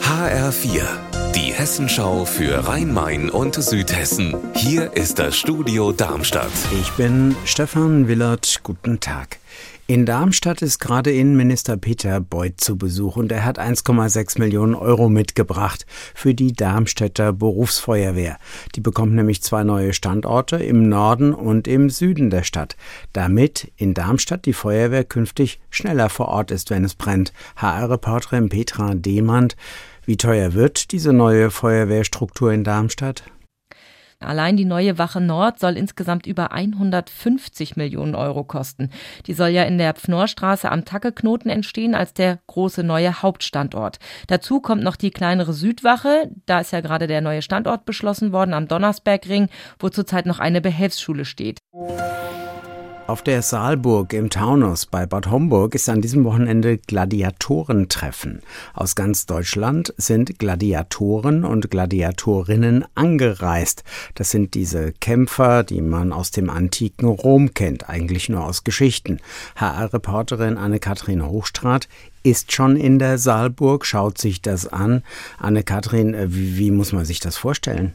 HR4, die Hessenschau für Rhein-Main und Südhessen. Hier ist das Studio Darmstadt. Ich bin Stefan Willert. Guten Tag. In Darmstadt ist gerade Innenminister Peter Beuth zu Besuch und er hat 1,6 Millionen Euro mitgebracht für die Darmstädter Berufsfeuerwehr. Die bekommt nämlich zwei neue Standorte im Norden und im Süden der Stadt, damit in Darmstadt die Feuerwehr künftig schneller vor Ort ist, wenn es brennt. HR-Reporterin Petra Demand. Wie teuer wird diese neue Feuerwehrstruktur in Darmstadt? Allein die neue Wache Nord soll insgesamt über 150 Millionen Euro kosten. Die soll ja in der Pfnorrstraße am Tackeknoten entstehen als der große neue Hauptstandort. Dazu kommt noch die kleinere Südwache. Da ist ja gerade der neue Standort beschlossen worden am Donnersbergring, wo zurzeit noch eine Behelfsschule steht. Auf der Saalburg im Taunus bei Bad Homburg ist an diesem Wochenende Gladiatorentreffen. Aus ganz Deutschland sind Gladiatoren und Gladiatorinnen angereist. Das sind diese Kämpfer, die man aus dem antiken Rom kennt, eigentlich nur aus Geschichten. HR-Reporterin Anne-Kathrin Hochstrat ist schon in der Saalburg, schaut sich das an. Anne-Kathrin, wie, wie muss man sich das vorstellen?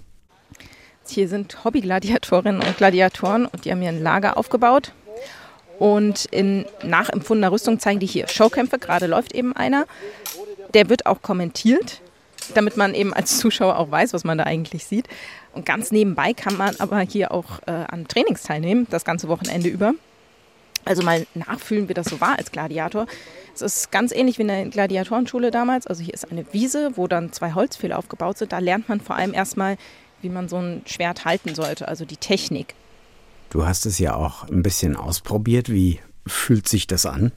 Hier sind Hobbygladiatorinnen und Gladiatoren und die haben hier ein Lager aufgebaut. Und in nachempfundener Rüstung zeigen die hier Showkämpfe. Gerade läuft eben einer. Der wird auch kommentiert, damit man eben als Zuschauer auch weiß, was man da eigentlich sieht. Und ganz nebenbei kann man aber hier auch äh, an Trainings teilnehmen, das ganze Wochenende über. Also mal nachfühlen, wie das so war als Gladiator. Es ist ganz ähnlich wie in der Gladiatorenschule damals. Also hier ist eine Wiese, wo dann zwei Holzpfähle aufgebaut sind. Da lernt man vor allem erstmal, wie man so ein Schwert halten sollte, also die Technik. Du hast es ja auch ein bisschen ausprobiert. Wie fühlt sich das an?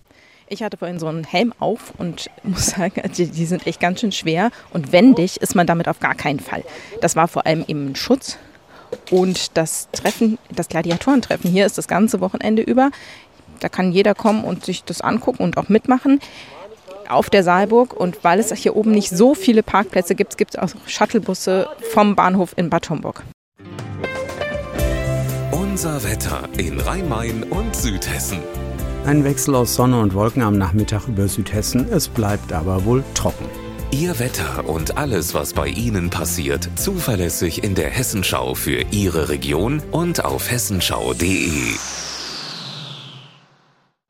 Ich hatte vorhin so einen Helm auf und muss sagen, die, die, sind echt ganz schön schwer und wendig ist man damit auf gar keinen Fall. Das war vor allem eben ein Schutz. Und das Treffen, das Gladiatorentreffen hier ist das ganze Wochenende über. Da kann jeder kommen und sich das angucken und auch mitmachen auf der Saalburg. Und weil es hier oben nicht so viele Parkplätze gibt, gibt es auch Shuttlebusse vom Bahnhof in Bad Homburg. Unser Wetter in Rhein-Main und Südhessen. Ein Wechsel aus Sonne und Wolken am Nachmittag über Südhessen. Es bleibt aber wohl trocken. Ihr Wetter und alles, was bei Ihnen passiert, zuverlässig in der Hessenschau für Ihre Region und auf hessenschau.de.